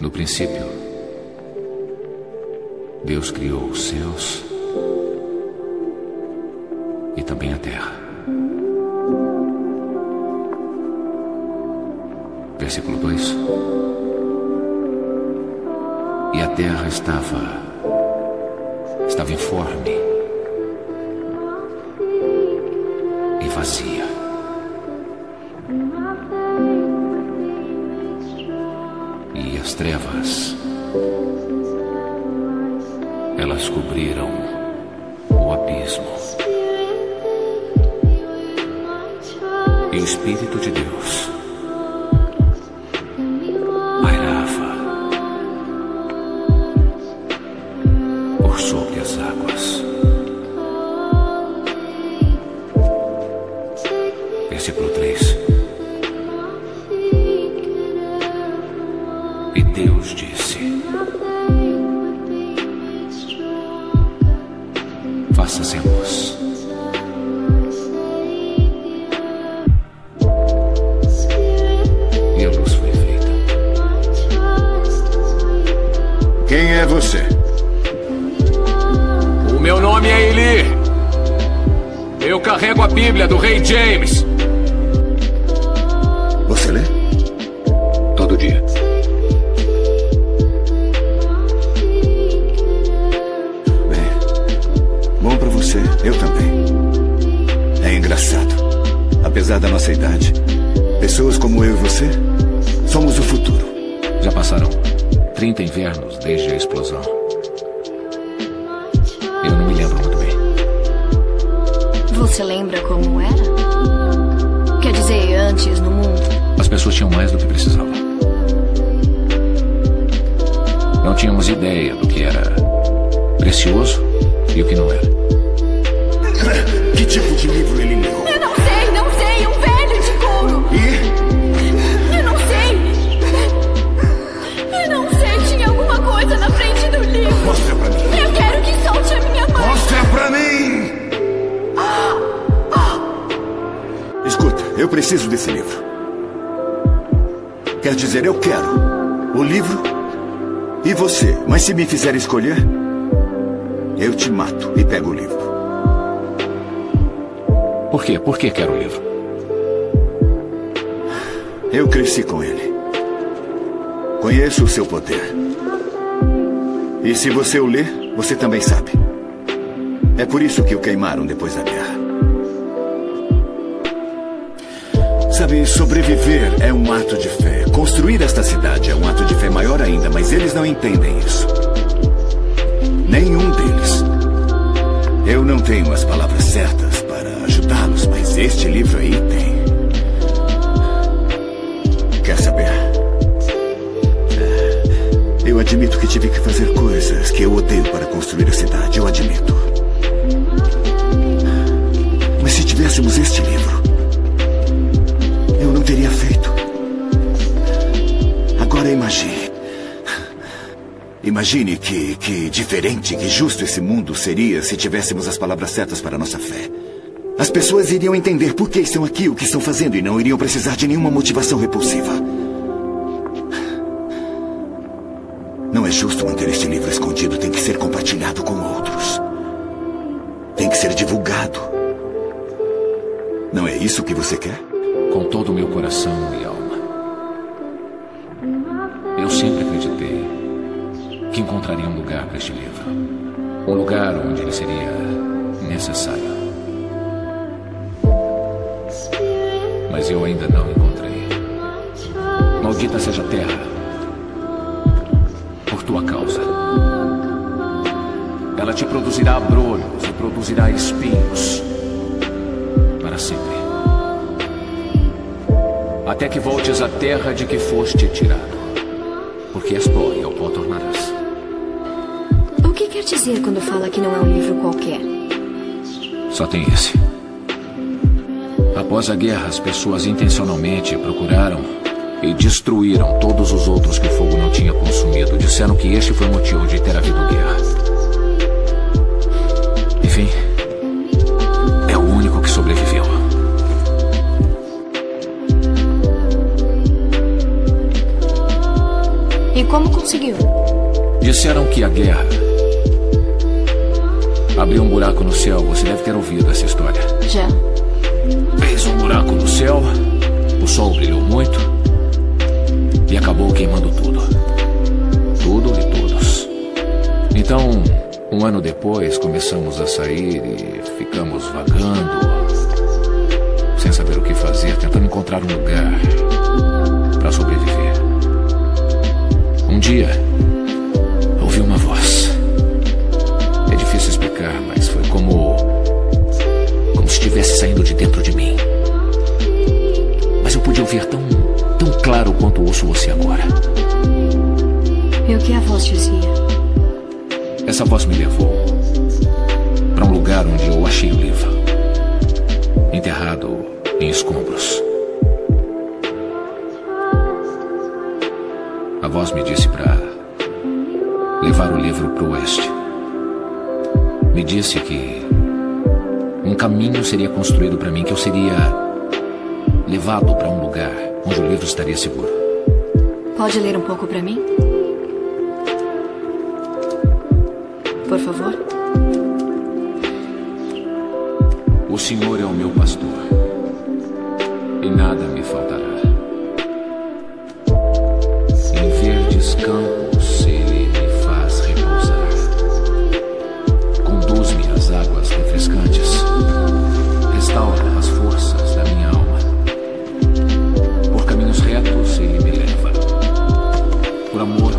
No princípio, Deus criou os céus e também a terra. Versículo 2. E a terra estava estava informe e vazia. As trevas elas cobriram o abismo. E o Espírito de Deus pairava por sobre as águas. Versículo 3. Deus disse: Faça-se a luz. E a luz foi feita. Quem é você? O meu nome é Eli. Eu carrego a Bíblia do Rei James. Você lê? Todo dia. Você. Eu também. É engraçado. Apesar da nossa idade, pessoas como eu e você somos o futuro. Já passaram 30 invernos desde a explosão. Eu não me lembro muito bem. Você lembra como era? Quer dizer, antes no mundo? As pessoas tinham mais do que precisavam. Não tínhamos ideia do que era precioso e o que não era. Que tipo de livro ele leu? Eu não sei, não sei, um velho de couro. E Eu não sei. Eu não sei, tinha alguma coisa na frente do livro. mostra pra mim. Eu quero que solte a minha mãe. Mostra pra mim! Escuta, eu preciso desse livro. Quer dizer, eu quero o livro e você. Mas se me fizer escolher, eu te mato e pego o livro. Por quê? Por que quero o livro? Eu cresci com ele. Conheço o seu poder. E se você o lê, você também sabe. É por isso que o queimaram depois da guerra. Sabe, sobreviver é um ato de fé. Construir esta cidade é um ato de fé maior ainda, mas eles não entendem isso. Nenhum deles. Eu não tenho as palavras certas ajudá-los, mas este livro aí tem. Quer saber? Eu admito que tive que fazer coisas que eu odeio para construir a cidade. Eu admito. Mas se tivéssemos este livro, eu não teria feito. Agora imagine. Imagine que, que diferente, que justo esse mundo seria se tivéssemos as palavras certas para nossa fé. As pessoas iriam entender por que estão aqui, o que estão fazendo, e não iriam precisar de nenhuma motivação repulsiva. Não é justo manter este livro escondido, tem que ser compartilhado com outros. Tem que ser divulgado. Não é isso que você quer? Com todo o meu coração e alma. Eu sempre acreditei que encontraria um lugar para este livro. Um lugar onde ele seria necessário. Mas eu ainda não encontrei. Maldita seja a terra. Por tua causa. Ela te produzirá abrolhos e produzirá espinhos. Para sempre. Até que voltes à terra de que foste tirado. Porque és pó e ao pó tornarás. O que quer dizer quando fala que não é um livro qualquer? Só tem esse. Após a guerra, as pessoas intencionalmente procuraram e destruíram todos os outros que o fogo não tinha consumido. Disseram que este foi o motivo de ter havido guerra. Enfim, é o único que sobreviveu. E como conseguiu? Disseram que a guerra abriu um buraco no céu. Você deve ter ouvido essa história. Já. Fez um buraco no céu, o sol brilhou muito e acabou queimando tudo. Tudo e todos. Então, um ano depois, começamos a sair e ficamos vagando, sem saber o que fazer, tentando encontrar um lugar para sobreviver. Um dia, Essa voz me levou para um lugar onde eu achei o livro, enterrado em escombros. A voz me disse para levar o livro para o oeste. Me disse que um caminho seria construído para mim, que eu seria levado para um lugar onde o livro estaria seguro. Pode ler um pouco para mim? Por favor. O Senhor é o meu pastor, e nada me faltará. Em verdes campos ele me faz repousar. Conduz-me às águas refrescantes. Restaura as forças da minha alma. Por caminhos retos ele me leva. Por amor